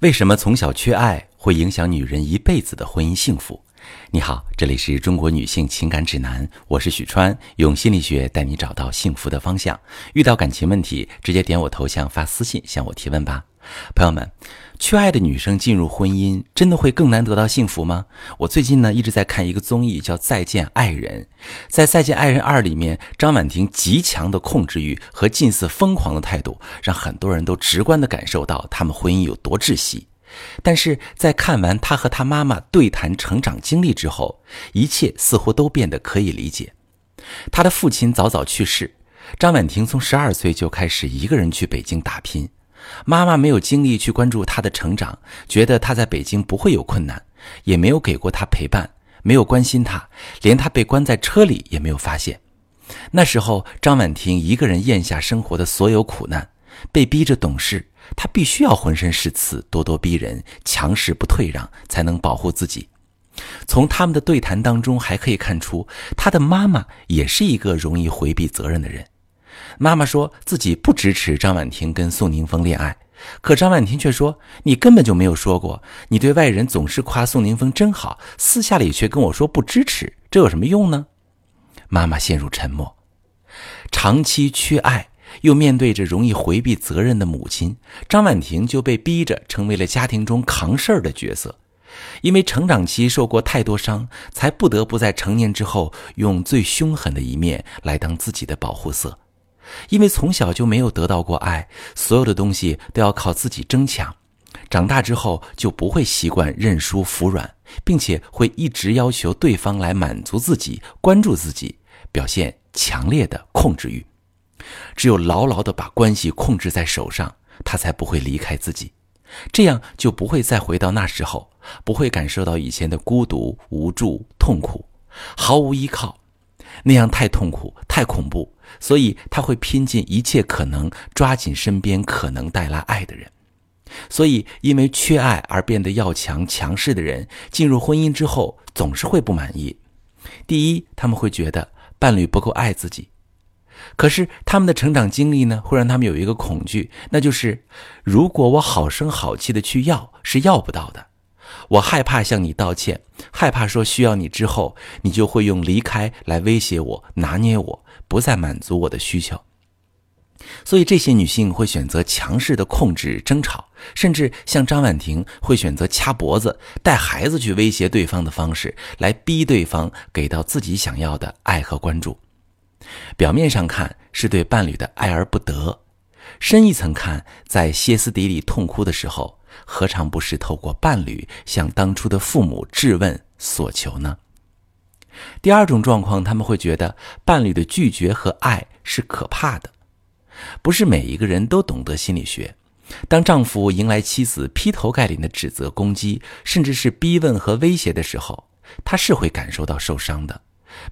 为什么从小缺爱会影响女人一辈子的婚姻幸福？你好，这里是中国女性情感指南，我是许川，用心理学带你找到幸福的方向。遇到感情问题，直接点我头像发私信向我提问吧。朋友们，缺爱的女生进入婚姻，真的会更难得到幸福吗？我最近呢一直在看一个综艺，叫《再见爱人》。在《再见爱人二》里面，张婉婷极强的控制欲和近似疯狂的态度，让很多人都直观的感受到他们婚姻有多窒息。但是在看完她和她妈妈对谈成长经历之后，一切似乎都变得可以理解。她的父亲早早去世，张婉婷从十二岁就开始一个人去北京打拼。妈妈没有精力去关注他的成长，觉得他在北京不会有困难，也没有给过他陪伴，没有关心他，连他被关在车里也没有发现。那时候，张婉婷一个人咽下生活的所有苦难，被逼着懂事，她必须要浑身是刺，咄咄逼人，强势不退让，才能保护自己。从他们的对谈当中，还可以看出，他的妈妈也是一个容易回避责任的人。妈妈说自己不支持张婉婷跟宋宁峰恋爱，可张婉婷却说：“你根本就没有说过，你对外人总是夸宋宁峰真好，私下里却跟我说不支持，这有什么用呢？”妈妈陷入沉默。长期缺爱，又面对着容易回避责任的母亲，张婉婷就被逼着成为了家庭中扛事儿的角色。因为成长期受过太多伤，才不得不在成年之后用最凶狠的一面来当自己的保护色。因为从小就没有得到过爱，所有的东西都要靠自己争抢，长大之后就不会习惯认输服软，并且会一直要求对方来满足自己、关注自己，表现强烈的控制欲。只有牢牢地把关系控制在手上，他才不会离开自己，这样就不会再回到那时候，不会感受到以前的孤独、无助、痛苦，毫无依靠。那样太痛苦、太恐怖，所以他会拼尽一切可能抓紧身边可能带来爱的人。所以，因为缺爱而变得要强、强势的人，进入婚姻之后总是会不满意。第一，他们会觉得伴侣不够爱自己；可是他们的成长经历呢，会让他们有一个恐惧，那就是如果我好声好气的去要，是要不到的。我害怕向你道歉，害怕说需要你之后，你就会用离开来威胁我、拿捏我，不再满足我的需求。所以这些女性会选择强势的控制、争吵，甚至像张婉婷会选择掐脖子、带孩子去威胁对方的方式，来逼对方给到自己想要的爱和关注。表面上看是对伴侣的爱而不得，深一层看，在歇斯底里痛哭的时候。何尝不是透过伴侣向当初的父母质问索求呢？第二种状况，他们会觉得伴侣的拒绝和爱是可怕的。不是每一个人都懂得心理学。当丈夫迎来妻子劈头盖脸的指责、攻击，甚至是逼问和威胁的时候，他是会感受到受伤的。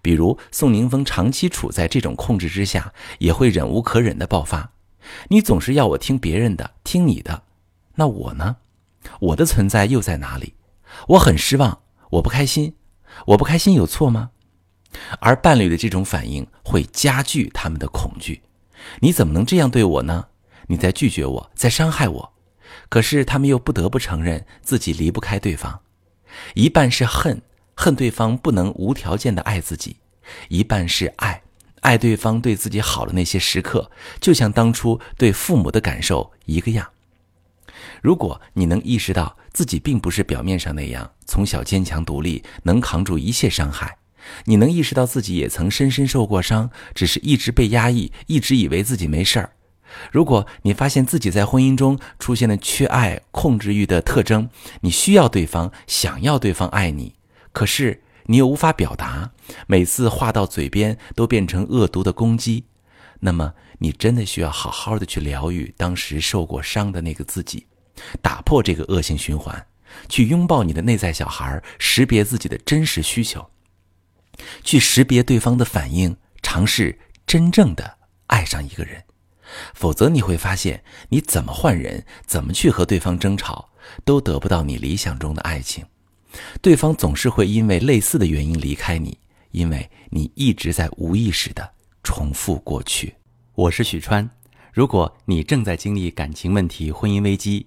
比如宋宁峰长期处在这种控制之下，也会忍无可忍的爆发。你总是要我听别人的，听你的。那我呢？我的存在又在哪里？我很失望，我不开心，我不开心有错吗？而伴侣的这种反应会加剧他们的恐惧。你怎么能这样对我呢？你在拒绝我，在伤害我。可是他们又不得不承认自己离不开对方，一半是恨，恨对方不能无条件的爱自己；一半是爱，爱对方对自己好的那些时刻，就像当初对父母的感受一个样。如果你能意识到自己并不是表面上那样从小坚强独立，能扛住一切伤害，你能意识到自己也曾深深受过伤，只是一直被压抑，一直以为自己没事儿。如果你发现自己在婚姻中出现了缺爱、控制欲的特征，你需要对方，想要对方爱你，可是你又无法表达，每次话到嘴边都变成恶毒的攻击，那么你真的需要好好的去疗愈当时受过伤的那个自己。打破这个恶性循环，去拥抱你的内在小孩，识别自己的真实需求，去识别对方的反应，尝试真正的爱上一个人。否则，你会发现，你怎么换人，怎么去和对方争吵，都得不到你理想中的爱情。对方总是会因为类似的原因离开你，因为你一直在无意识的重复过去。我是许川，如果你正在经历感情问题、婚姻危机。